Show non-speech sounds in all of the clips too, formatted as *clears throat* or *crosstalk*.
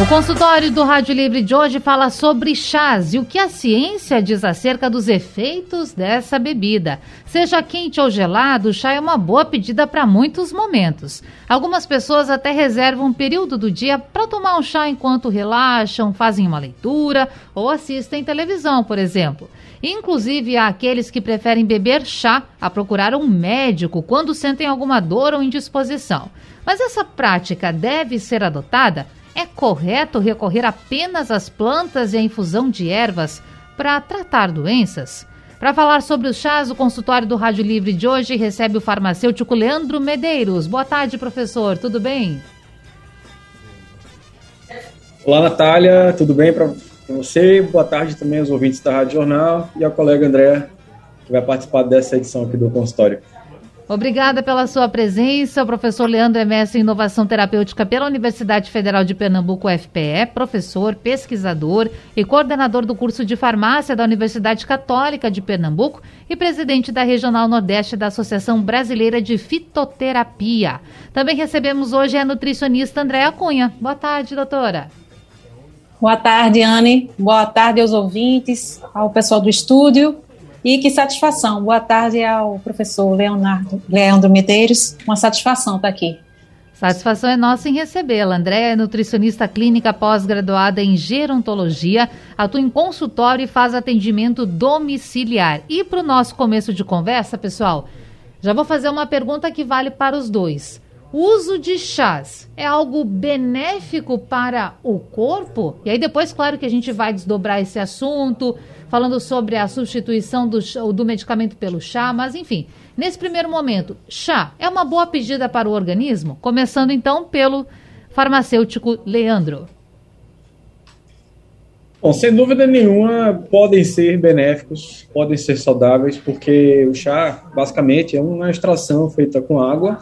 O consultório do Rádio Livre de hoje fala sobre chás e o que a ciência diz acerca dos efeitos dessa bebida. Seja quente ou gelado, o chá é uma boa pedida para muitos momentos. Algumas pessoas até reservam um período do dia para tomar um chá enquanto relaxam, fazem uma leitura ou assistem televisão, por exemplo. Inclusive, há aqueles que preferem beber chá a procurar um médico quando sentem alguma dor ou indisposição. Mas essa prática deve ser adotada é correto recorrer apenas às plantas e à infusão de ervas para tratar doenças? Para falar sobre os chás, o consultório do Rádio Livre de hoje recebe o farmacêutico Leandro Medeiros. Boa tarde, professor. Tudo bem? Olá, Natália. Tudo bem para você? Boa tarde também aos ouvintes da Rádio Jornal e ao colega André, que vai participar dessa edição aqui do consultório. Obrigada pela sua presença, professor Leandro é mestre em inovação terapêutica pela Universidade Federal de Pernambuco, UFPE, professor, pesquisador e coordenador do curso de farmácia da Universidade Católica de Pernambuco e presidente da Regional Nordeste da Associação Brasileira de Fitoterapia. Também recebemos hoje a nutricionista Andréa Cunha. Boa tarde, doutora. Boa tarde, Anne. Boa tarde aos ouvintes, ao pessoal do estúdio e que satisfação. Boa tarde ao professor Leonardo, Leandro Medeiros. Uma satisfação estar aqui. Satisfação é nossa em recebê-la. Andréa é nutricionista clínica pós-graduada em gerontologia, atua em consultório e faz atendimento domiciliar. E para o nosso começo de conversa, pessoal, já vou fazer uma pergunta que vale para os dois. O uso de chás é algo benéfico para o corpo? E aí depois, claro que a gente vai desdobrar esse assunto, falando sobre a substituição do, do medicamento pelo chá, mas enfim, nesse primeiro momento, chá é uma boa pedida para o organismo? Começando então pelo farmacêutico Leandro. Bom, sem dúvida nenhuma, podem ser benéficos, podem ser saudáveis, porque o chá, basicamente, é uma extração feita com água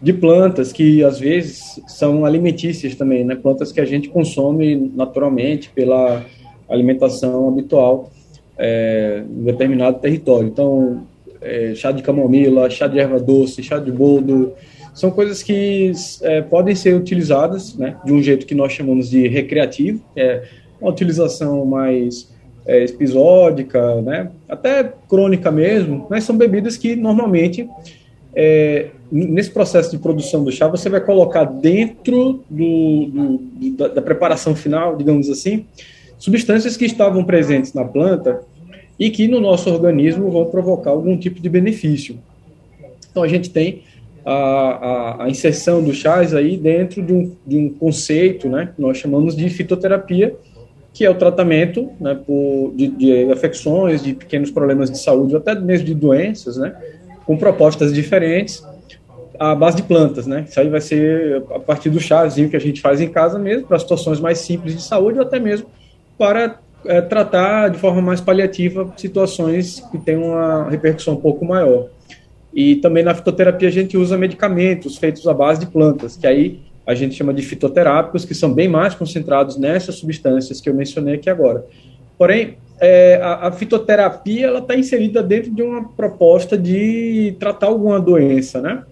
de plantas que, às vezes, são alimentícias também, né? Plantas que a gente consome naturalmente pela alimentação habitual é, em determinado território. Então, é, chá de camomila, chá de erva doce, chá de boldo, são coisas que é, podem ser utilizadas né, de um jeito que nós chamamos de recreativo, é uma utilização mais é, episódica, né, até crônica mesmo, mas são bebidas que normalmente, é, nesse processo de produção do chá, você vai colocar dentro do, do da, da preparação final, digamos assim, substâncias que estavam presentes na planta e que no nosso organismo vão provocar algum tipo de benefício. Então a gente tem a, a, a inserção do chás aí dentro de um, de um conceito, né, que nós chamamos de fitoterapia, que é o tratamento né, por, de, de afecções, de pequenos problemas de saúde, ou até mesmo de doenças, né, com propostas diferentes, à base de plantas, né? Isso aí vai ser a partir do chazinho que a gente faz em casa mesmo, para situações mais simples de saúde, ou até mesmo para é, tratar de forma mais paliativa situações que têm uma repercussão um pouco maior. E também na fitoterapia a gente usa medicamentos feitos à base de plantas, que aí a gente chama de fitoterápicos, que são bem mais concentrados nessas substâncias que eu mencionei aqui agora. Porém, é, a, a, fitoterapia ela está inserida dentro de uma proposta de tratar alguma doença, né?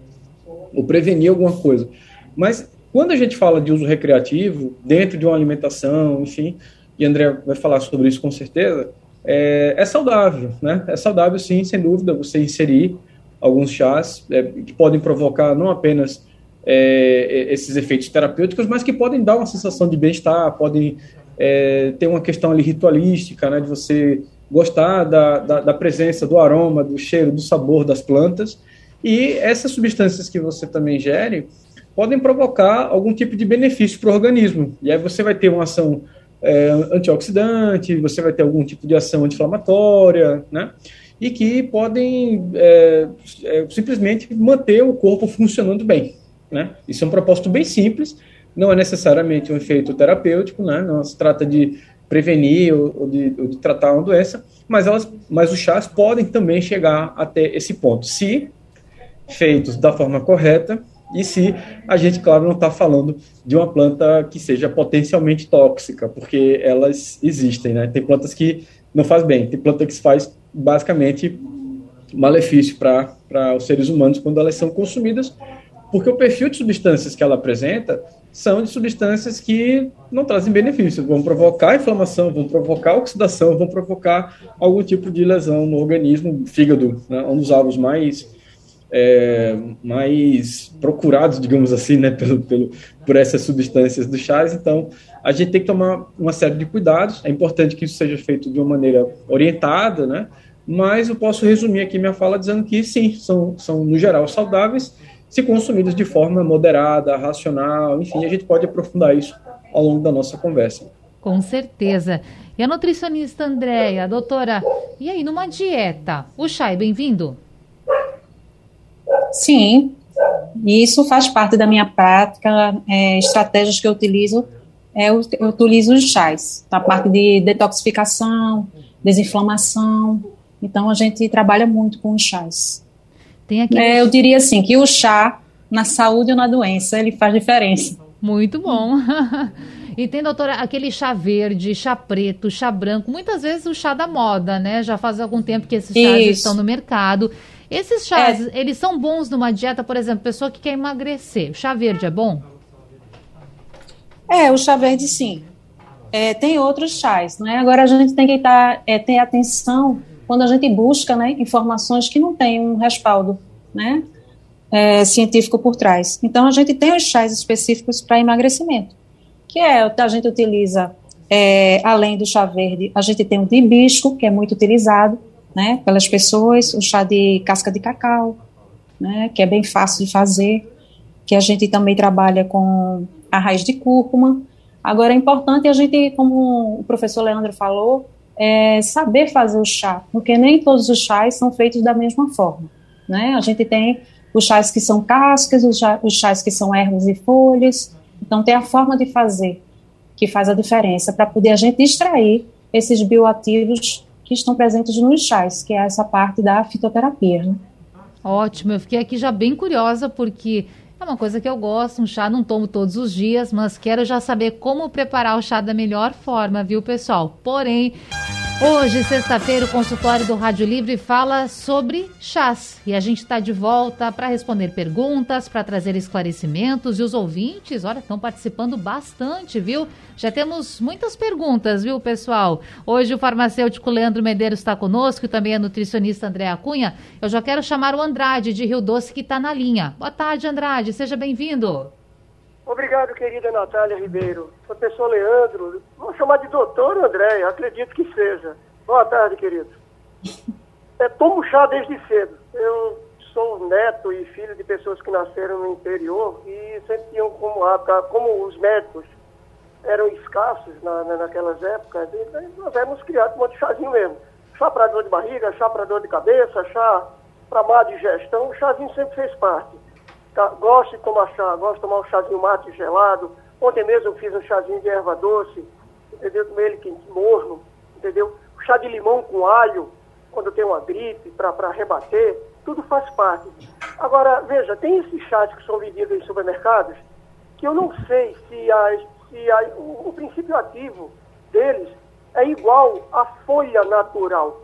Ou prevenir alguma coisa. Mas quando a gente fala de uso recreativo, dentro de uma alimentação, enfim, e André vai falar sobre isso com certeza, é, é saudável, né? É saudável, sim, sem dúvida, você inserir alguns chás é, que podem provocar não apenas é, esses efeitos terapêuticos, mas que podem dar uma sensação de bem-estar, podem é, ter uma questão ali ritualística, né? De você gostar da, da, da, presença, do aroma, do cheiro, do sabor das plantas. E essas substâncias que você também gere podem provocar algum tipo de benefício para o organismo. E aí você vai ter uma ação é, antioxidante, você vai ter algum tipo de ação anti-inflamatória, né? E que podem é, é, simplesmente manter o corpo funcionando bem, né? Isso é um propósito bem simples, não é necessariamente um efeito terapêutico, né? Não se trata de prevenir ou, ou, de, ou, de, tratar uma doença, mas, elas, mas os chás podem também chegar até esse ponto, se feitos da forma correta e se a gente, claro, não está falando de uma planta que seja potencialmente tóxica, porque elas existem, né? Tem plantas que não faz bem, tem planta que faz basicamente malefício para os seres humanos quando elas são consumidas, porque o perfil de substâncias que ela apresenta são de substâncias que não trazem benefícios, vão provocar inflamação, vão provocar oxidação, vão provocar algum tipo de lesão no organismo, fígado, né, um dos alvos mais é, mais procurados, digamos assim, né, pelo, pelo, por essas substâncias do chás. Então, a gente tem que tomar uma série de cuidados. É importante que isso seja feito de uma maneira orientada, né? Mas eu posso resumir aqui minha fala dizendo que sim, são, são no geral saudáveis, se consumidos de forma moderada, racional, enfim, a gente pode aprofundar isso ao longo da nossa conversa. Com certeza. E a nutricionista Andréia, doutora, e aí, numa dieta, o chá é bem-vindo? Sim, isso faz parte da minha prática, é, estratégias que eu utilizo, é, eu, eu utilizo os chás, na parte de detoxificação, desinflamação, então a gente trabalha muito com os chás. Tem aqui... É, eu diria assim, que o chá, na saúde ou na doença, ele faz diferença. Muito bom. *laughs* E tem, doutora, aquele chá verde, chá preto, chá branco, muitas vezes o chá da moda, né? Já faz algum tempo que esses chás Isso. estão no mercado. Esses chás, é. eles são bons numa dieta, por exemplo, pessoa que quer emagrecer. O chá verde é bom? É, o chá verde sim. É, tem outros chás, né? Agora a gente tem que estar, é, ter atenção quando a gente busca né, informações que não têm um respaldo né, é, científico por trás. Então a gente tem os chás específicos para emagrecimento, que é o que a gente utiliza é, além do chá verde, a gente tem o de hibisco, que é muito utilizado, né, pelas pessoas, o chá de casca de cacau, né, que é bem fácil de fazer, que a gente também trabalha com a raiz de cúrcuma. Agora é importante a gente, como o professor Leandro falou, é saber fazer o chá, porque nem todos os chás são feitos da mesma forma, né? A gente tem os chás que são cascas, os chás, os chás que são ervas e folhas, então tem a forma de fazer que faz a diferença para poder a gente extrair esses bioativos que estão presentes nos chás, que é essa parte da fitoterapia. Né? Ótimo, eu fiquei aqui já bem curiosa, porque é uma coisa que eu gosto, um chá não tomo todos os dias, mas quero já saber como preparar o chá da melhor forma, viu, pessoal? Porém, Hoje, sexta-feira, o consultório do Rádio Livre fala sobre chás. E a gente está de volta para responder perguntas, para trazer esclarecimentos. E os ouvintes, olha, estão participando bastante, viu? Já temos muitas perguntas, viu, pessoal? Hoje o farmacêutico Leandro Medeiros está conosco e também a nutricionista Andréa Cunha. Eu já quero chamar o Andrade de Rio Doce, que está na linha. Boa tarde, Andrade. Seja bem-vindo. Obrigado, querida Natália Ribeiro. Professor Leandro, vamos chamar de doutor André, acredito que seja. Boa tarde, querido. É, tomo chá desde cedo. Eu sou neto e filho de pessoas que nasceram no interior e sempre tinham como como os médicos eram escassos na, na, naquelas épocas, nós éramos criados com um monte de chazinho mesmo. Chá para dor de barriga, chá para dor de cabeça, chá para má digestão, o chazinho sempre fez parte. Tá, gosto de tomar chá, gosto de tomar um chazinho mate gelado. Ontem mesmo eu fiz um chazinho de erva doce, entendeu? Tomei ele quente, morno, entendeu? Chá de limão com alho, quando tenho uma gripe, para rebater, tudo faz parte. Agora, veja, tem esses chás que são vendidos em supermercados que eu não sei se, as, se a, o, o princípio ativo deles é igual à folha natural.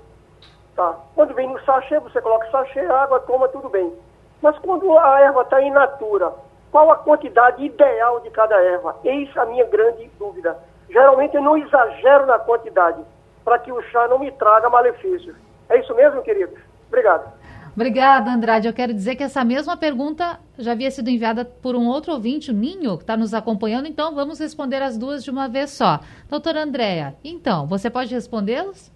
Tá? Quando vem no sachê, você coloca sachê, água, toma, tudo bem. Mas quando a erva está in natura, qual a quantidade ideal de cada erva? Eis a minha grande dúvida. Geralmente eu não exagero na quantidade, para que o chá não me traga malefícios. É isso mesmo, queridos? Obrigado. Obrigada, Andrade. Eu quero dizer que essa mesma pergunta já havia sido enviada por um outro ouvinte, o Ninho, que está nos acompanhando, então vamos responder as duas de uma vez só. Doutora Andréia, então, você pode respondê-las?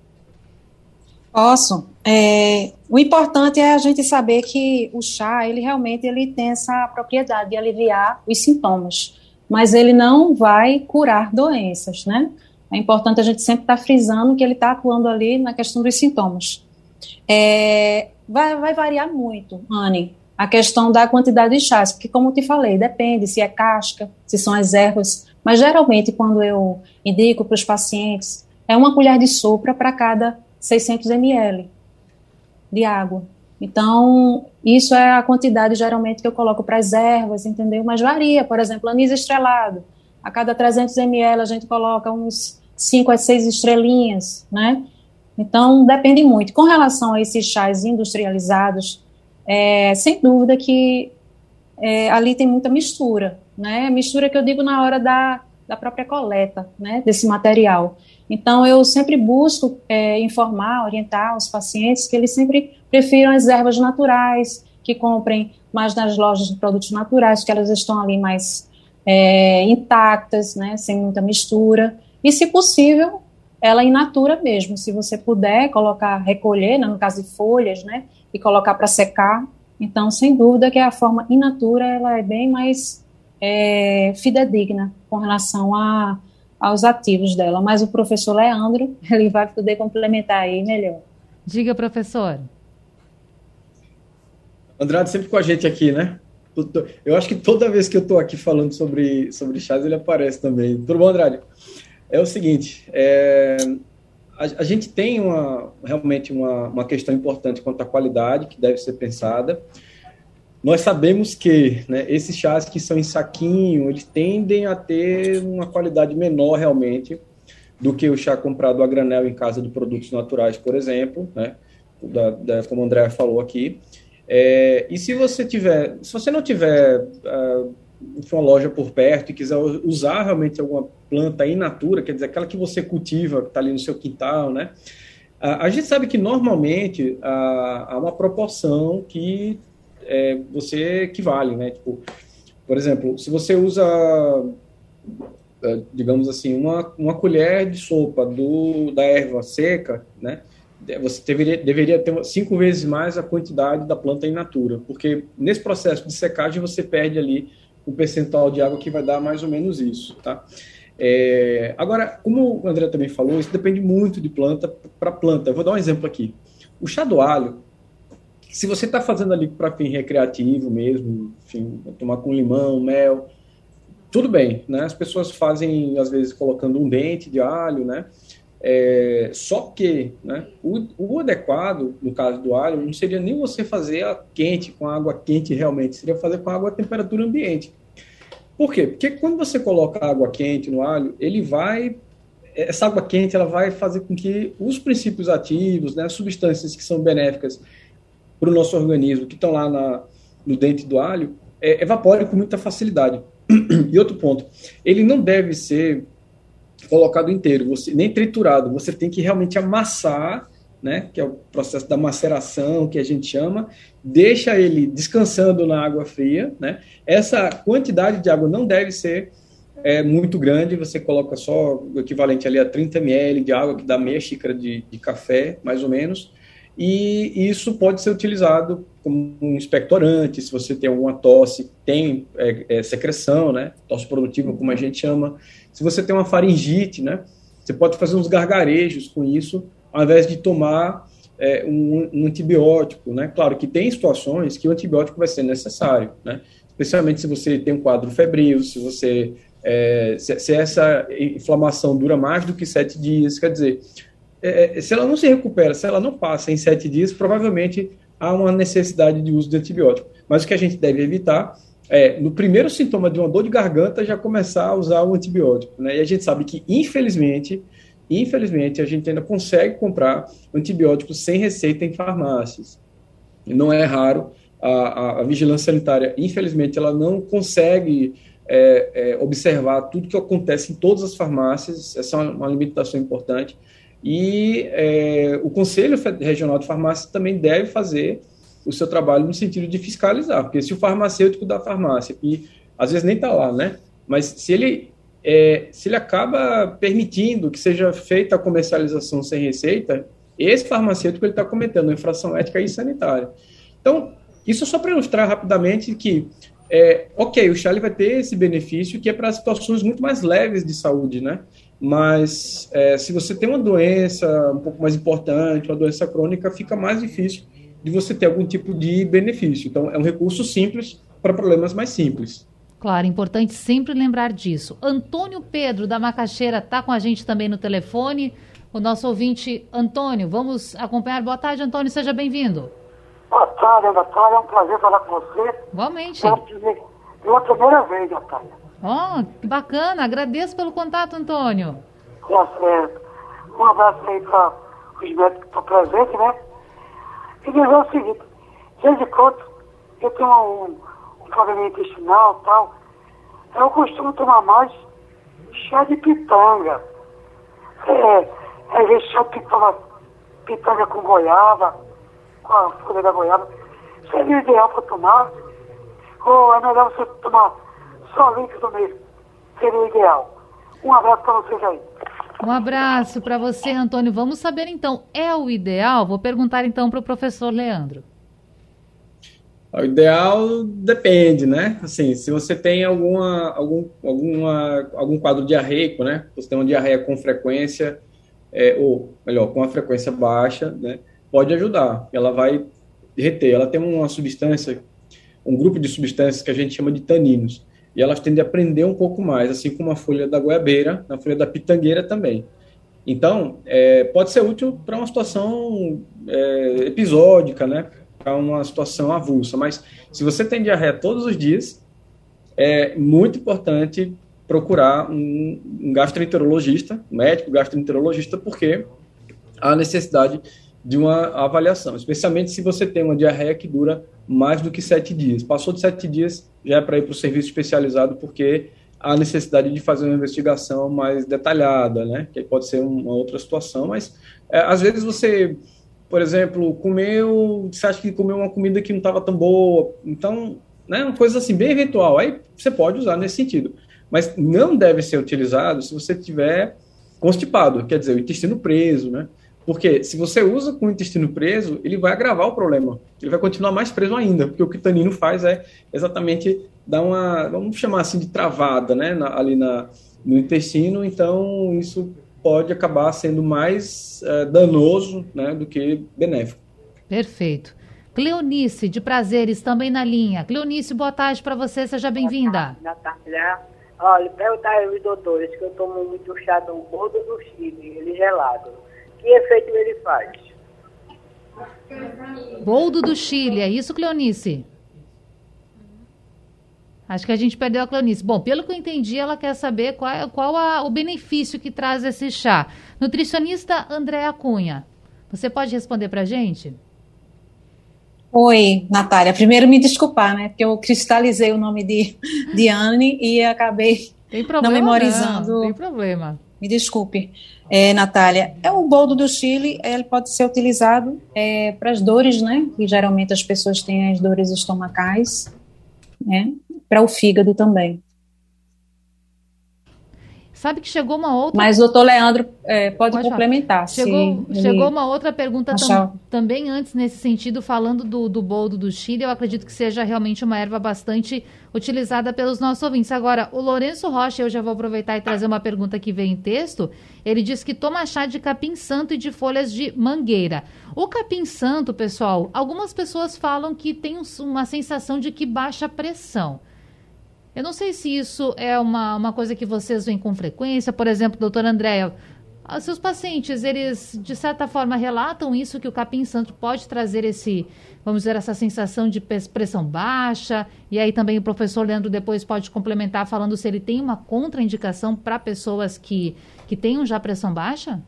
Posso. É, o importante é a gente saber que o chá, ele realmente ele tem essa propriedade de aliviar os sintomas, mas ele não vai curar doenças, né? É importante a gente sempre estar tá frisando que ele está atuando ali na questão dos sintomas. É, vai, vai variar muito, Anne, a questão da quantidade de chás, porque como eu te falei, depende se é casca, se são as ervas Mas geralmente, quando eu indico para os pacientes, é uma colher de sopa para cada 600 ml de água. Então, isso é a quantidade geralmente que eu coloco para as ervas, entendeu? Mas varia, por exemplo, anis estrelado. A cada 300 ml a gente coloca uns 5 a 6 estrelinhas, né? Então, depende muito. Com relação a esses chás industrializados, é, sem dúvida que é, ali tem muita mistura, né? Mistura que eu digo na hora da, da própria coleta, né? Desse material. Então, eu sempre busco é, informar, orientar os pacientes que eles sempre prefiram as ervas naturais, que comprem mais nas lojas de produtos naturais, que elas estão ali mais é, intactas, né, sem muita mistura. E, se possível, ela in natura mesmo. Se você puder colocar, recolher, né, no caso de folhas, né, e colocar para secar. Então, sem dúvida que a forma in natura ela é bem mais é, fidedigna com relação a aos ativos dela. Mas o professor Leandro, *laughs* ele vai poder complementar aí melhor. Diga, professor. Andrade sempre com a gente aqui, né? Eu acho que toda vez que eu estou aqui falando sobre, sobre chás, ele aparece também. Tudo bom, Andrade? É o seguinte, é, a, a, gente tem uma, realmente uma, uma questão importante quanto à qualidade, que deve ser pensada. Nós sabemos que né, esses chás que são em saquinho, eles tendem a ter uma qualidade menor realmente do que o chá comprado a granel em casa de produtos naturais, por exemplo, né, da, da, como o André falou aqui. É, e se você tiver, se você não tiver uh, uma loja por perto e quiser usar realmente alguma planta in natura, quer dizer, aquela que você cultiva, que está ali no seu quintal, né? A, gente sabe que normalmente há uma proporção que é, você equivale, né? Tipo, por exemplo, se você usa, é, digamos assim, uma, uma colher de sopa do, da erva seca, né? Você deveria, deveria ter cinco vezes mais a quantidade da planta in natura, porque nesse processo de secagem você perde ali o percentual de água que vai dar mais ou menos isso, tá? É, agora, como o André também falou, isso depende muito de planta para planta. Eu vou dar um exemplo aqui. O chá do alho, se você está fazendo ali para fim recreativo mesmo, enfim, tomar com limão, mel, tudo bem, né? As pessoas fazem, às vezes, colocando um dente de alho, né? É, só que né, o, o, adequado, no caso do alho, não seria nem você fazer a quente, com água quente realmente, seria fazer com água a temperatura ambiente. Por quê? Porque quando você coloca água quente no alho, ele vai. Essa água quente ela vai fazer com que os princípios ativos, né, as substâncias que são benéficas para o nosso organismo, que estão lá na, no dente do alho, é, evaporem com muita facilidade. *clears throat* E outro ponto, ele não deve ser colocado inteiro, você nem triturado, você tem que realmente amassar, né, que é o processo da maceração que a gente chama, deixa ele descansando na água fria, né? Essa quantidade de água não deve ser é, muito grande, você coloca só o equivalente ali a 30 ml de água, que dá meia xícara de, de café, mais ou menos, e isso pode ser utilizado como um expectorante, se você tem alguma tosse, tem é, é, secreção, né, tosse produtiva, como a gente chama, se você tem uma faringite, né, você pode fazer uns gargarejos com isso, ao invés de tomar é, um, um, antibiótico, né, claro que tem situações que o antibiótico vai ser necessário, né, especialmente se você tem um quadro febril, se você é, se, se essa inflamação dura mais do que sete dias, quer dizer, é, é, se ela não se recupera, se ela não passa em sete dias, provavelmente há uma necessidade de uso de antibiótico. Mas o que a gente deve evitar é, no primeiro sintoma de uma dor de garganta, já começar a usar o antibiótico. Né? E a gente sabe que, infelizmente, infelizmente, a gente ainda consegue comprar antibióticos sem receita em farmácias. Não é raro, a, a, a vigilância sanitária, infelizmente, ela não consegue é, é, observar tudo que acontece em todas as farmácias, essa é uma, uma limitação importante. E é, o Conselho Regional de Farmácia também deve fazer o seu trabalho no sentido de fiscalizar, porque se o farmacêutico da farmácia, e às vezes nem está lá, né? Mas se ele, é, se ele acaba permitindo que seja feita a comercialização sem receita, esse farmacêutico está cometendo infração ética e sanitária. Então, isso é só para ilustrar rapidamente que, é, ok, o Charlie vai ter esse benefício que é para situações muito mais leves de saúde, né? Mas é, se você tem uma doença um pouco mais importante, uma doença crônica, fica mais difícil de você ter algum tipo de benefício. Então, é um recurso simples para problemas mais simples. Claro, importante sempre lembrar disso. Antônio Pedro, da Macaxeira, está com a gente também no telefone. O nosso ouvinte, Antônio, vamos acompanhar. Boa tarde, Antônio, seja bem-vindo. Boa tarde, Natália, é um prazer falar com você. Igualmente. Pela primeira vez, Natália. Oh, que bacana, agradeço pelo contato, Antônio. Tá certo. Um abraço aí para os médicos que estão presentes, né? E dizer o seguinte, desde quando eu tenho um, problema intestinal e tal, eu costumo tomar mais chá de pitanga. É, às vezes chá de pitanga, pitanga com goiaba, com a folha da goiaba. Seria ideal para tomar? Ou é melhor você tomar só líquido mesmo? Seria ideal. Um abraço para vocês aí. Um abraço para você, Antônio. Vamos saber então, é o ideal? Vou perguntar então para o professor Leandro. O ideal depende, né? Assim, se você tem alguma, algum, alguma, algum quadro diarreico, né? Você tem uma diarreia com frequência, é, ou melhor, com a frequência baixa, né? Pode ajudar. Ela vai reter. Ela tem uma substância, um grupo de substâncias que a gente chama de taninos. E elas tendem a prender um pouco mais, assim como a folha da goiabeira, a folha da pitangueira também. Então, é, pode ser útil para uma situação é, episódica, né? para uma situação avulsa. Mas se você tem diarreia todos os dias, é muito importante procurar um, um gastroenterologista, um médico gastroenterologista, porque há necessidade de uma avaliação, especialmente se você tem uma diarreia que dura mais do que sete dias. Passou de sete dias, já é para ir para o serviço especializado, porque há necessidade de fazer uma investigação mais detalhada, né? Que pode ser uma outra situação, mas é, às vezes você por exemplo, comeu, você acha que comeu uma comida que não estava tão boa, então, né, uma coisa assim, bem eventual, aí você pode usar nesse sentido. Mas não deve ser utilizado se você tiver constipado, quer dizer, o intestino preso, né? Porque se você usa com o intestino preso, ele vai agravar o problema. Ele vai continuar mais preso ainda, porque o que o tanino faz é exatamente dar uma, vamos chamar assim de travada, né, na, ali na, no intestino. Então isso pode acabar sendo mais é, danoso né, do que benéfico. Perfeito. Cleonice, de Prazeres, também na linha. Cleonice, boa tarde para você, seja bem-vinda. Boa tarde, né? Olha, perguntar aos doutores que eu tomo muito chá do bordo do Chile, ele gelado. Que efeito ele faz? Boldo do Chile, é isso, Cleonice? Acho que a gente perdeu a Cleonice. Bom, pelo que eu entendi, ela quer saber qual, é, qual a, o benefício que traz esse chá. Nutricionista Andréa Cunha, você pode responder para a gente? Oi, Natália. Primeiro me desculpar, né? Porque eu cristalizei o nome de, de Anne e acabei não memorizando. Não, tem problema. Me desculpe, é, Natália. É o boldo do Chile, ele pode ser utilizado é, para as dores, né? Que geralmente as pessoas têm as dores estomacais, né? para o fígado também. Sabe que chegou uma outra. Mas o doutor Leandro é, pode, pode, complementar. Chegou, chegou uma outra pergunta tam, também antes, nesse sentido, falando do, do boldo do Chile. Eu acredito que seja realmente uma erva bastante utilizada pelos nossos ouvintes. Agora, o Lourenço Rocha, eu já vou aproveitar e trazer uma pergunta que vem em texto. Ele diz que toma chá de capim santo e de folhas de mangueira. O capim santo, pessoal, algumas pessoas falam que tem uma sensação de que baixa pressão. Eu não sei se isso é uma, uma coisa que vocês veem com frequência. Por exemplo, doutora Andréia, seus pacientes, eles de certa forma relatam isso, que o capim santo pode trazer esse, vamos dizer, essa sensação de pressão baixa. E aí também o professor Leandro depois pode complementar falando se ele tem uma contraindicação para pessoas que, que tenham já pressão baixa?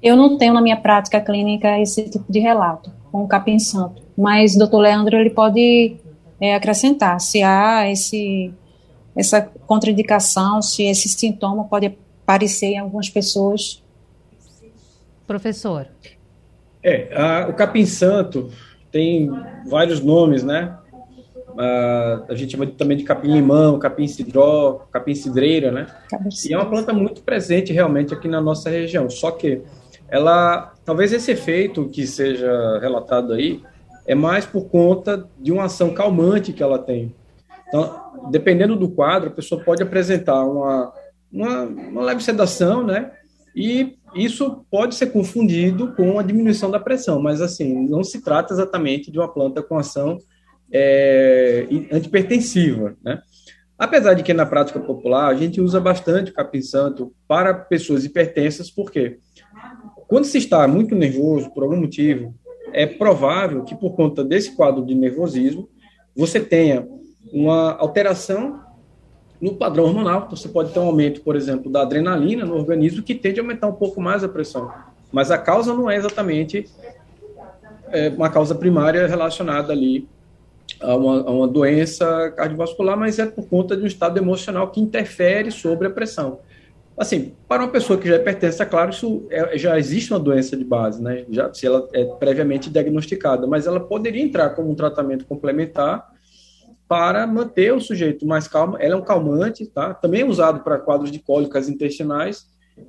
Eu não tenho na minha prática clínica esse tipo de relato com o capim santo, mas doutor Leandro ele pode é, acrescentar se há esse, essa contraindicação, se esse sintoma pode aparecer em algumas pessoas. Professor. É, a, o capim santo tem vários nomes, né? A, a gente chama também de capim-limão, capim-cidró, capim-cidreira, né? E é uma planta muito presente realmente aqui na nossa região. Só que ela talvez esse efeito que seja relatado aí é mais por conta de uma ação calmante que ela tem. Então, dependendo do quadro, a pessoa pode apresentar uma, uma, uma leve sedação, né? E isso pode ser confundido com a diminuição da pressão, mas assim, não se trata exatamente de uma planta com ação é, antipertensiva, né? Apesar de que na prática popular a gente usa bastante capim santo para pessoas hipertensas, por quê? Quando se está muito nervoso, por algum motivo, é provável que por conta desse quadro de nervosismo, você tenha uma alteração no padrão hormonal. Então, você pode ter um aumento, por exemplo, da adrenalina no organismo, que tende a aumentar um pouco mais a pressão. Mas a causa não é exatamente é, uma causa primária relacionada ali a uma, a uma, doença cardiovascular, mas é por conta de um estado emocional que interfere sobre a pressão. Assim, para uma pessoa que já é pertence, é claro, isso é, já existe uma doença de base, né? Já, se ela é previamente diagnosticada, mas ela poderia entrar como um tratamento complementar para manter o sujeito mais calmo. Ela é um calmante, tá? Também é usado para quadros de cólicas intestinais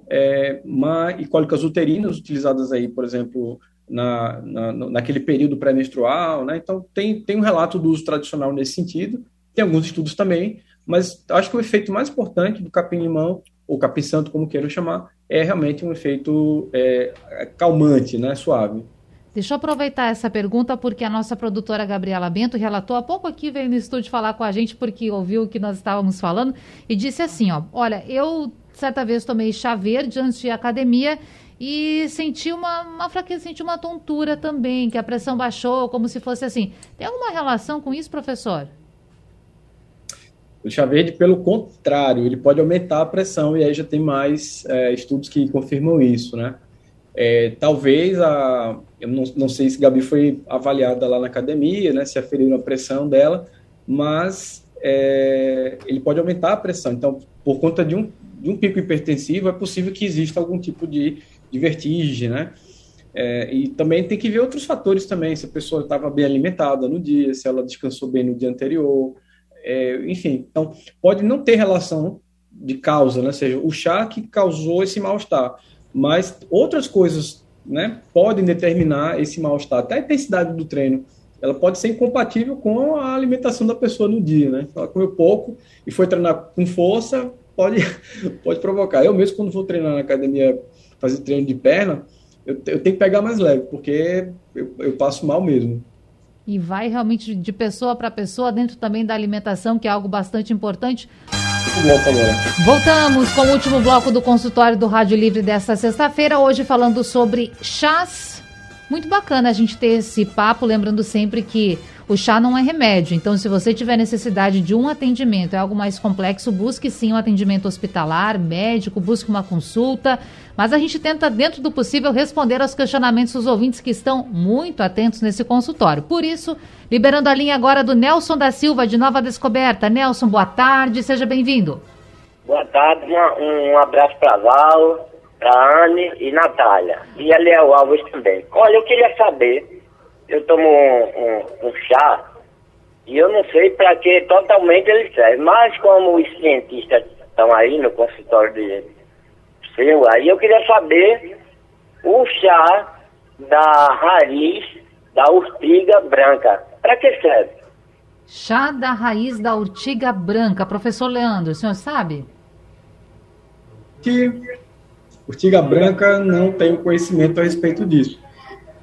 é, uma, e cólicas uterinas, utilizadas aí, por exemplo, na, na, naquele período pré-menstrual, né? Então, tem, tem um relato do uso tradicional nesse sentido, tem alguns estudos também, mas acho que o efeito mais importante do capim-limão, ou capim-santo, como queiram chamar, é realmente um efeito é, calmante, né? Suave. Deixa eu aproveitar essa pergunta porque a nossa produtora Gabriela Bento relatou há pouco aqui, veio no estúdio falar com a gente porque ouviu o que nós estávamos falando e disse assim, ó, olha, eu certa vez tomei chá verde antes de academia e senti uma, uma fraqueza, senti uma tontura também, que a pressão baixou, como se fosse assim. Tem alguma relação com isso, professor? O chá verde, pelo contrário, ele pode aumentar a pressão e aí já tem mais é, estudos que confirmam isso, né? É, talvez a, eu não, não sei se Gabi foi avaliada lá na academia, né? Se aferiram a pressão dela, mas é, ele pode aumentar a pressão. Então, por conta de um, de um pico hipertensivo, é possível que exista algum tipo de de vertigem, né? É, e também tem que ver outros fatores também, se a pessoa estava bem alimentada no dia, se ela descansou bem no dia anterior, é, enfim. Então, pode não ter relação de causa, né? Ou seja, o chá que causou esse mal-estar, mas outras coisas, né, podem determinar esse mal-estar. Até a intensidade do treino, ela pode ser incompatível com a alimentação da pessoa no dia, né? Ela comeu pouco e foi treinar com força, pode, *laughs* pode provocar. Eu mesmo, quando vou treinar na academia fazer treino de perna, eu, eu tenho que pegar mais leve, porque eu, eu passo mal mesmo. E vai realmente de pessoa para pessoa, dentro também da alimentação, que é algo bastante importante. Voltamos com o último bloco do consultório do Rádio Livre desta sexta-feira, hoje falando sobre chás. Muito bacana a gente ter esse papo, lembrando sempre que o chá não é remédio, então se você tiver necessidade de um atendimento, é algo mais complexo, busque sim um atendimento hospitalar, médico, busque uma consulta. Mas a gente tenta, dentro do possível, responder aos questionamentos dos ouvintes que estão muito atentos nesse consultório. Por isso, liberando a linha agora do Nelson da Silva, de Nova Descoberta. Nelson, boa tarde, seja bem-vindo. Boa tarde, um, um abraço para Val, para Anne e Natália. E a Léo Alves também. Olha, eu queria saber eu tomo um, um, um chá e eu não sei para que totalmente ele serve, mas como os cientistas estão aí no consultório de seu, aí eu queria saber o chá da raiz da urtiga branca. Para que serve? Chá da raiz da urtiga branca. Professor Leandro, o senhor sabe? Que urtiga branca não tenho conhecimento a respeito disso.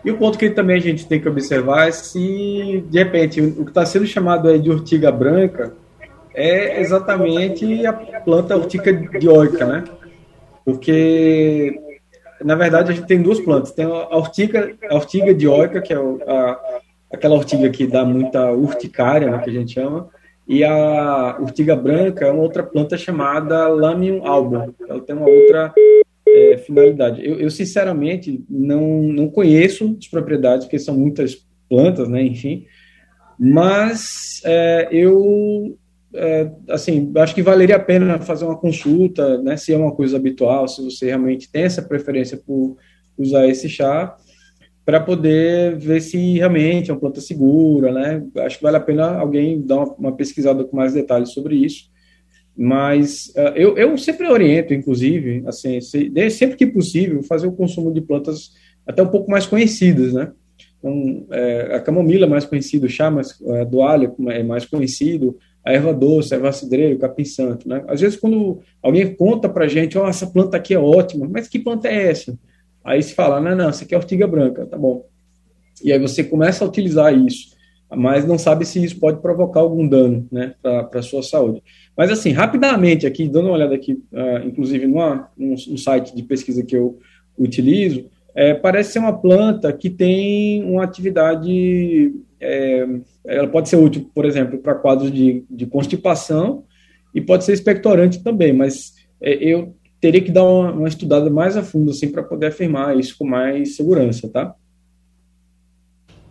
E o ponto que também a gente tem que observar é se, de repente, o que está sendo chamado aí de urtiga branca é exatamente a planta urtiga dioica, né? Porque, na verdade, a gente tem duas plantas. Tem a urtiga, a urtiga dioica, que é a, aquela urtiga que dá muita urticária, né, que a gente chama, e a urtiga branca é uma outra planta chamada Lamium album. Ela tem uma outra é, finalidade. Eu, eu, sinceramente, não, não conheço as propriedades, porque são muitas plantas, né, enfim, mas é, eu, é, assim, acho que valeria a pena fazer uma consulta, né, se é uma coisa habitual, se você realmente tem essa preferência por usar esse chá, para poder ver se realmente é uma planta segura, né, acho que vale a pena alguém dar uma, uma pesquisada com mais detalhes sobre isso, mas uh, eu, eu sempre oriento, inclusive, assim, se, sempre que possível, fazer o consumo de plantas até um pouco mais conhecidas, né? Então, é, a camomila é mais conhecida, o chá mais, é, do alho é mais conhecido, a erva doce, a erva cidreira, o capim santo, né? Às vezes, quando alguém conta pra gente, ó, oh, essa planta aqui é ótima, mas que planta é essa? Aí se fala, não, não, essa aqui é ortiga branca, tá bom. E aí você começa a utilizar isso mas não sabe se isso pode provocar algum dano, né, para a sua saúde. Mas, assim, rapidamente aqui, dando uma olhada aqui, uh, inclusive numa, num, num, site de pesquisa que eu utilizo, é, parece ser uma planta que tem uma atividade, é, ela pode ser útil, por exemplo, para quadros de, de constipação e pode ser expectorante também, mas é, eu teria que dar uma, uma estudada mais a fundo, assim, para poder afirmar isso com mais segurança, tá?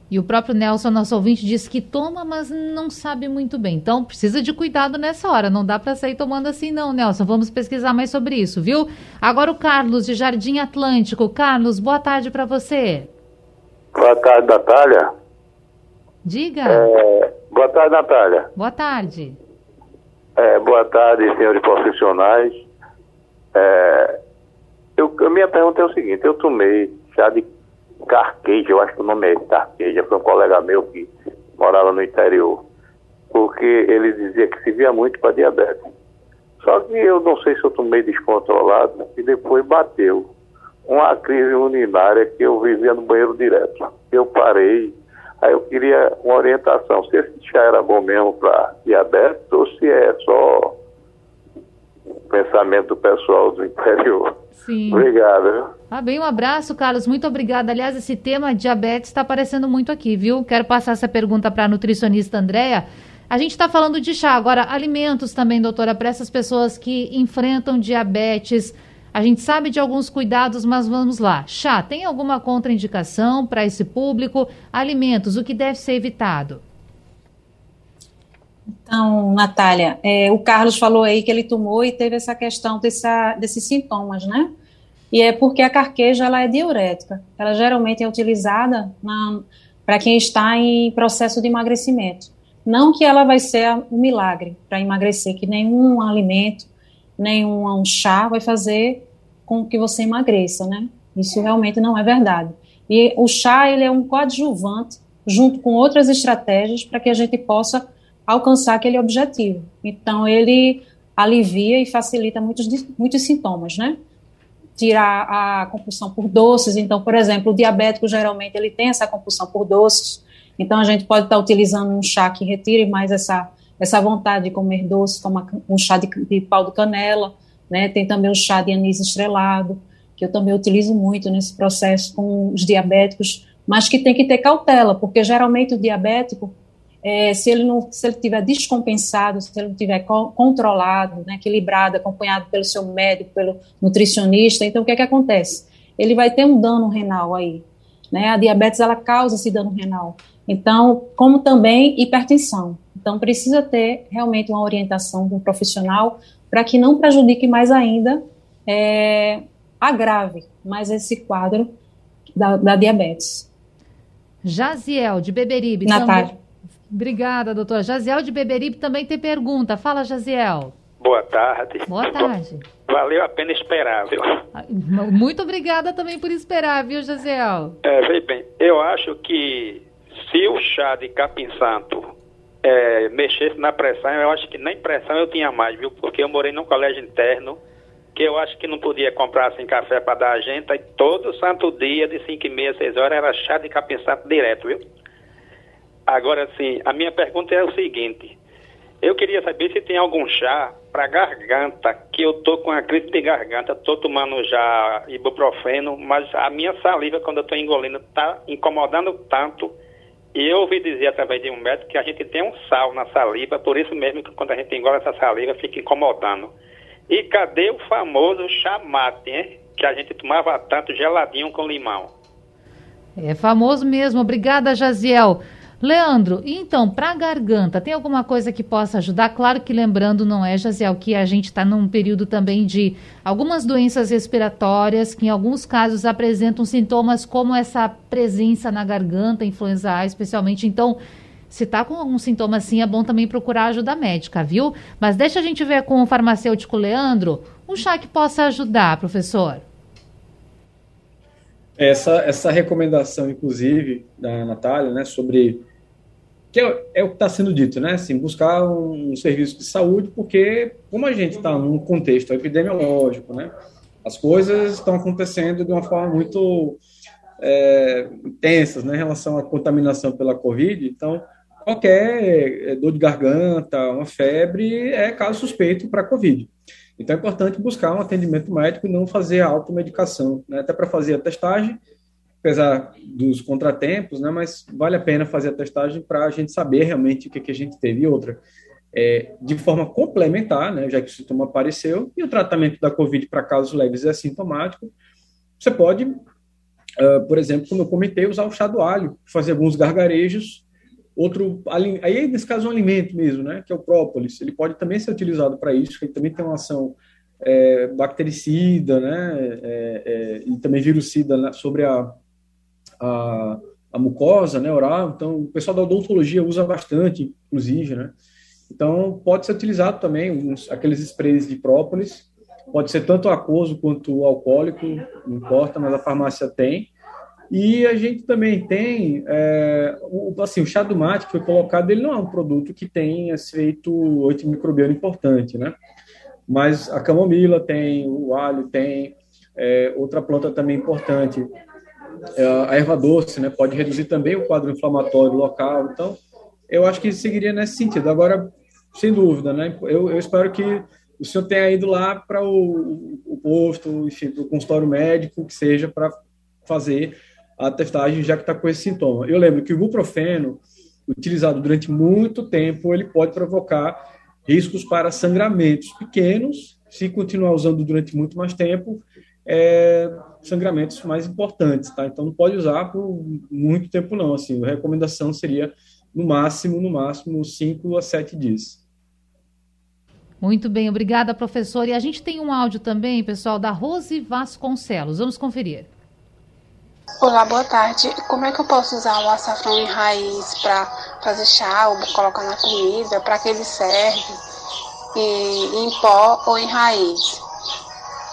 E o próprio Nelson, nosso ouvinte, disse que toma, mas não sabe muito bem. Então, precisa de cuidado nessa hora. Não dá para sair tomando assim, não, Nelson. Vamos pesquisar mais sobre isso, viu? Agora o Carlos, de Jardim Atlântico. Carlos, boa tarde para você. Boa tarde, Natália. Diga. É, boa tarde, Natália. Boa tarde. É, boa tarde, senhores profissionais. É, eu, a minha pergunta é o seguinte: eu tomei chá de Carqueja, eu acho que o nome é Carqueja, foi um colega meu que morava no interior, porque ele dizia que se via muito para diabetes. Só que eu não sei se eu tomei descontrolado e depois bateu uma crise urinária que eu vivia no banheiro direto. Eu parei, aí eu queria uma orientação, se esse chá era bom mesmo para diabetes ou se é só pensamento pessoal do interior. Sim. Obrigado. Ah, bem, um abraço, Carlos. Muito obrigada. Aliás, esse tema diabetes está aparecendo muito aqui, viu? Quero passar essa pergunta para a nutricionista Andréa. A gente está falando de chá. Agora, alimentos também, doutora, para essas pessoas que enfrentam diabetes. A gente sabe de alguns cuidados, mas vamos lá. Chá, tem alguma contraindicação para esse público? Alimentos, o que deve ser evitado? Então, Natália, é, o Carlos falou aí que ele tomou e teve essa questão dessa, desses sintomas, né? E é porque a carqueja ela é diurética. Ela geralmente é utilizada para quem está em processo de emagrecimento. Não que ela vai ser um milagre para emagrecer, que nenhum alimento, nenhum um chá vai fazer com que você emagreça, né? Isso realmente não é verdade. E o chá ele é um coadjuvante junto com outras estratégias para que a gente possa alcançar aquele objetivo. Então, ele alivia e facilita muitos, muitos sintomas, né? Tirar a compulsão por doces. Então, por exemplo, o diabético geralmente ele tem essa compulsão por doces. Então, a gente pode estar utilizando um chá que retire mais essa, essa vontade de comer doce, como um chá de, de pau de canela, né? Tem também o chá de anis estrelado, que eu também utilizo muito nesse processo com os diabéticos, mas que tem que ter cautela, porque geralmente o diabético é, se ele não se ele tiver descompensado, se ele não tiver co controlado, né, equilibrado, acompanhado pelo seu médico, pelo nutricionista, então o que é que acontece? Ele vai ter um dano renal aí, né? A diabetes ela causa esse dano renal. Então, como também hipertensão. Então precisa ter realmente uma orientação de um profissional para que não prejudique mais ainda, é, agrave mais esse quadro da, da diabetes. Jaziel, de Beberibe. Natália. Também... Obrigada, doutora. Jaziel de Beberibe também tem pergunta. Fala, Jaziel. Boa tarde. Boa tarde. Valeu a pena esperar, viu? Muito obrigada também por esperar, viu, Jaziel? É, bem, eu acho que se o chá de capim santo é, mexesse na pressão, eu acho que nem pressão eu tinha mais, viu? Porque eu morei num colégio interno que eu acho que não podia comprar assim café para dar a gente, e todo santo dia, de 5 e meia, 6 horas, era chá de capim direto, viu? Agora sim, a minha pergunta é o seguinte: eu queria saber se tem algum chá para garganta, que eu tô com a crise de garganta, tô tomando já ibuprofeno, mas a minha saliva quando eu tô engolindo tá incomodando tanto. E eu ouvi dizer através de um médico que a gente tem um sal na saliva, por isso mesmo que quando a gente engola essa saliva fica incomodando. E cadê o famoso chamate, hein? Que a gente tomava tanto geladinho com limão. É famoso mesmo. Obrigada, Jaziel. Leandro, então, para a garganta, tem alguma coisa que possa ajudar? Claro que lembrando, não é, Jaziel, que a gente está num período também de algumas doenças respiratórias que em alguns casos apresentam sintomas como essa presença na garganta, influenza A especialmente. Então, se está com algum sintoma assim, é bom também procurar ajuda médica, viu? Mas deixa a gente ver com o farmacêutico Leandro um chá que possa ajudar, professor. Essa, essa recomendação, inclusive, da Natália, né, sobre que é, é o que está sendo dito, né? Assim, buscar um, um, serviço de saúde, porque como a gente está num contexto epidemiológico, né? As coisas estão acontecendo de uma forma muito é, intensas, né? Em relação à contaminação pela Covid, então qualquer dor de garganta, uma febre, é caso suspeito para COVID. Então é importante buscar um atendimento médico e não fazer a automedicação, né? até para fazer a testagem, apesar dos contratempos, né? mas vale a pena fazer a testagem para a gente saber realmente o que, que a gente teve. E outra, é, de forma complementar, né? já que o sintoma apareceu, e o tratamento da COVID para casos leves é assintomático, você pode, uh, por exemplo, como eu comentei, usar o chá do alho, fazer alguns gargarejos Outro, aí nesse caso é um alimento mesmo, né, que é o própolis. Ele pode também ser utilizado para isso, ele também tem uma ação é, bactericida, né, é, é, e também virucida né, sobre a, a, a, mucosa, né, oral. Então, o pessoal da odontologia usa bastante, inclusive, né. Então, pode ser utilizado também uns, aqueles sprays de própolis. Pode ser tanto aquoso quanto alcoólico, não importa, mas a farmácia tem. E a gente também tem, é, o, assim, o chá do mate que foi colocado, ele não é um produto que tem efeito antimicrobiano importante, né? Mas a camomila tem, o alho tem, é, outra planta também importante, é a erva doce, né? Pode reduzir também o quadro inflamatório local. Então, eu acho que seguiria nesse sentido. Agora, sem dúvida, né? Eu, eu espero que o senhor tenha ido lá para o, o posto, enfim, para o consultório médico, que seja para fazer a testagem já que está com esse sintoma. Eu lembro que o ibuprofeno, utilizado durante muito tempo, ele pode provocar riscos para sangramentos pequenos, se continuar usando durante muito mais tempo, é, sangramentos mais importantes, tá? Então não pode usar por muito tempo não, assim, a recomendação seria no máximo, no máximo, 5 a 7 dias. Muito bem, obrigada, professor. E a gente tem um áudio também, pessoal, da Rose Vasconcelos. Vamos conferir. Olá, boa tarde. Como é que eu posso usar o açafrão em raiz para fazer chá ou colocar na comida? Para que ele serve? E, em pó ou em raiz?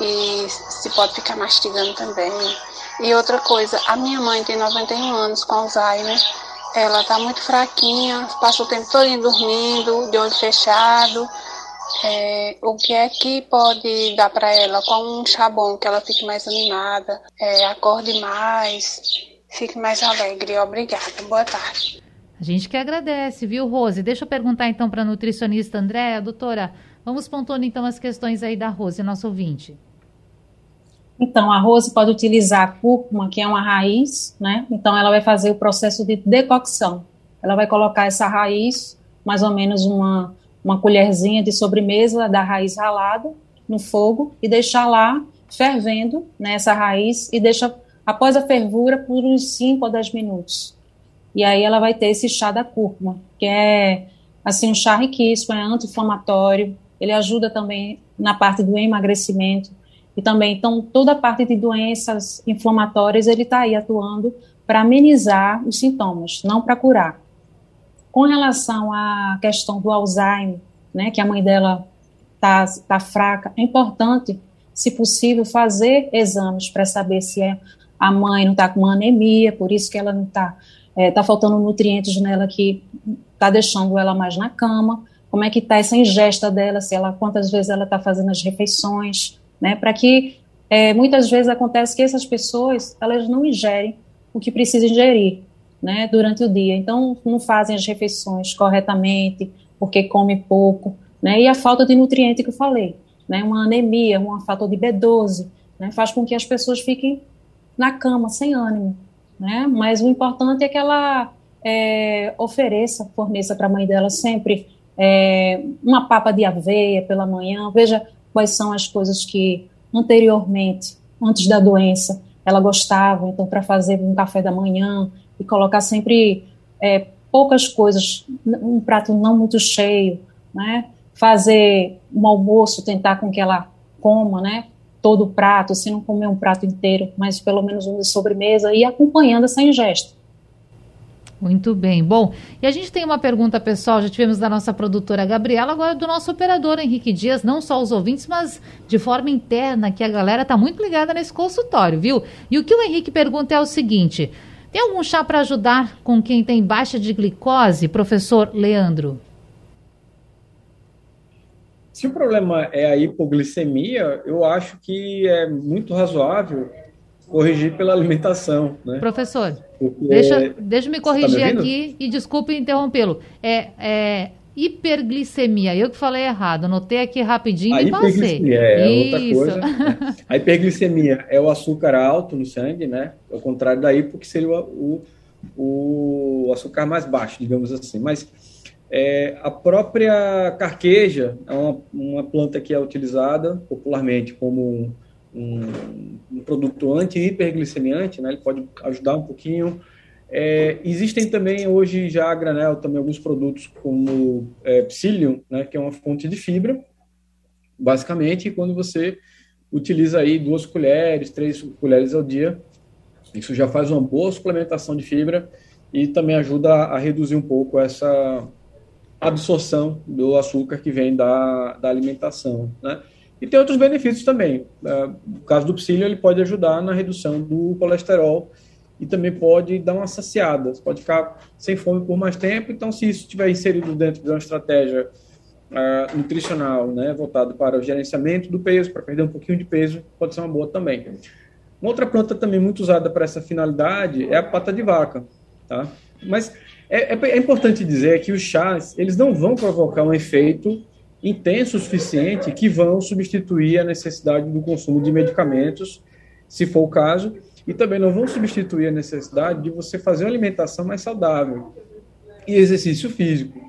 E se pode ficar mastigando também. E outra coisa, a minha mãe tem 91 anos com Alzheimer. Ela tá muito fraquinha, passa o tempo todo dormindo, de olho fechado é, o que é que pode dar para ela? Qual um chá bom que ela fique mais animada, é, acorde mais, fique mais alegre? Obrigada. Boa tarde. A gente que agradece, viu, Rose? Deixa eu perguntar então para a nutricionista Andréa, doutora, vamos pontuando então as questões aí da Rose, nosso ouvinte. Então, a Rose pode utilizar a cúrcuma, que é uma raiz, né? Então, ela vai fazer o processo de decocção. Ela vai colocar essa raiz, mais ou menos uma uma colherzinha de sobremesa da raiz ralada no fogo e deixar lá fervendo nessa né, raiz e deixa após a fervura por uns 5 a 10 minutos. E aí ela vai ter esse chá da cúrcuma, que é assim um chá riquíssimo, é anti-inflamatório, ele ajuda também na parte do emagrecimento e também então toda a parte de doenças inflamatórias ele está aí atuando para amenizar os sintomas, não para curar. Com relação à questão do Alzheimer, né, que a mãe dela está tá fraca, é importante, se possível, fazer exames para saber se é, a mãe não está com uma anemia, por isso que ela não está, está é, tá faltando nutrientes nela que está deixando ela mais na cama, como é que está essa ingesta dela, se ela, quantas vezes ela está fazendo as refeições, né, para que é, muitas vezes acontece que essas pessoas, elas não ingerem o que precisam ingerir, né, durante o dia. Então, não fazem as refeições corretamente, porque come pouco, né, e a falta de nutriente que eu falei, né, uma anemia, uma falta de B12, né, faz com que as pessoas fiquem na cama, sem ânimo, né, mas o importante é que ela é, ofereça, forneça para a mãe dela sempre é, uma papa de aveia pela manhã, veja quais são as coisas que anteriormente, antes da doença, ela gostava, então para fazer um café da manhã, e colocar sempre é, poucas coisas, um prato não muito cheio, né? Fazer um almoço, tentar com que ela coma, né? Todo o prato, se não comer um prato inteiro, mas pelo menos um de sobremesa e acompanhando essa ingesta. Muito bem. Bom, e a gente tem uma pergunta pessoal, já tivemos da nossa produtora Gabriela, agora do nosso operador Henrique Dias, não só os ouvintes, mas de forma interna, que a galera está muito ligada nesse consultório, viu? E o que o Henrique pergunta é o seguinte: tem algum chá para ajudar com quem tem baixa de glicose, professor Leandro? Se o problema é a hipoglicemia, eu acho que é muito razoável corrigir pela alimentação, né? Professor, Porque... deixa, deixa eu me corrigir tá me aqui e desculpe interrompê-lo. É, é hiperglicemia. Eu que falei errado, anotei aqui rapidinho a e passei. É Isso. outra coisa. A hiperglicemia é o açúcar alto no sangue, né? Ao contrário da hipo, que seria o, o, o açúcar mais baixo, digamos assim. Mas é, a própria carqueja é uma, uma, planta que é utilizada popularmente como um, um, um produto anti-hiperglicemiante, né? Ele pode ajudar um pouquinho é, existem também hoje já a granel também alguns produtos como é, psyllium, né, que é uma fonte de fibra, basicamente, quando você utiliza aí duas colheres, três colheres ao dia, isso já faz uma boa suplementação de fibra e também ajuda a reduzir um pouco essa absorção do açúcar que vem da, da alimentação, né? E tem outros benefícios também. É, no caso do psyllium, ele pode ajudar na redução do colesterol e também pode dar uma saciada, você pode ficar sem fome por mais tempo. Então, se isso estiver inserido dentro de uma estratégia uh, nutricional, né, voltado para o gerenciamento do peso, para perder um pouquinho de peso, pode ser uma boa também. Uma outra planta também muito usada para essa finalidade é a pata de vaca, tá? Mas é, é, é importante dizer que os chás, eles não vão provocar um efeito intenso o suficiente que vão substituir a necessidade do consumo de medicamentos, se for o caso, e também não vão substituir a necessidade de você fazer uma alimentação mais saudável e exercício físico.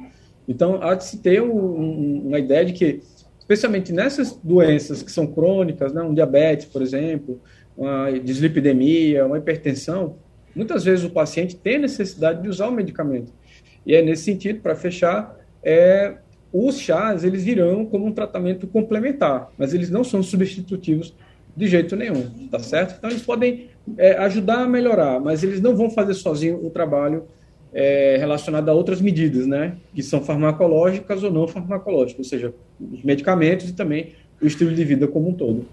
Então, há de se ter um, um, uma ideia de que, especialmente nessas doenças que são crônicas, né, um diabetes, por exemplo, uma dislipidemia, uma hipertensão, muitas vezes o paciente tem necessidade de usar o medicamento. E é nesse sentido, para fechar, é, os chás eles virão como um tratamento complementar, mas eles não são substitutivos de jeito nenhum, tá certo? Então eles podem é, ajudar a melhorar, mas eles não vão fazer sozinho o trabalho é, relacionado a outras medidas, né? Que são farmacológicas ou não farmacológicas, ou seja, os medicamentos e também o estilo de vida como um todo.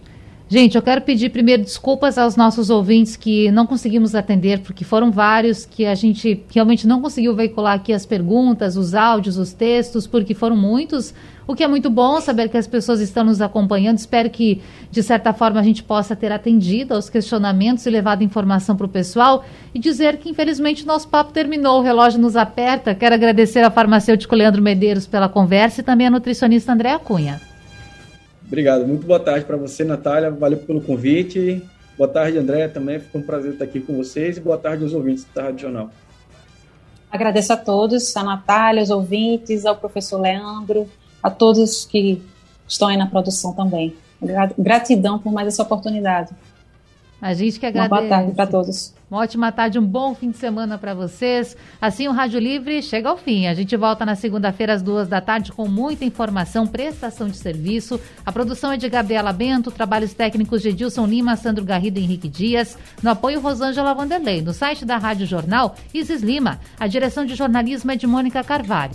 Gente, eu quero pedir primeiro desculpas aos nossos ouvintes que não conseguimos atender, porque foram vários que a gente realmente não conseguiu veicular aqui as perguntas, os áudios, os textos, porque foram muitos o que é muito bom saber que as pessoas estão nos acompanhando. Espero que, de certa forma, a gente possa ter atendido aos questionamentos e levado informação para o pessoal e dizer que, infelizmente, nosso papo terminou, o relógio nos aperta. Quero agradecer ao farmacêutico Leandro Medeiros pela conversa e também à nutricionista Andréa Cunha. Obrigado. Muito boa tarde para você, Natália. Valeu pelo convite. Boa tarde, André. Também ficou um prazer estar aqui com vocês e boa tarde aos ouvintes da Rádio Jornal. Agradeço a todos, a Natália, aos ouvintes, ao professor Leandro, a todos que estão aí na produção também. Gratidão por mais essa oportunidade. A gente que agradece. Uma boa tarde para todos. Uma ótima tarde, um bom fim de semana para vocês. Assim, o Rádio Livre chega ao fim. A gente volta na segunda-feira às duas da tarde com muita informação, prestação de serviço. A produção é de Gabriela Bento, trabalhos técnicos de Edilson Lima, Sandro Garrido e Henrique Dias. No apoio, Rosângela Vanderlei. No site da Rádio Jornal, Isis Lima. A direção de jornalismo é de Mônica Carvalho.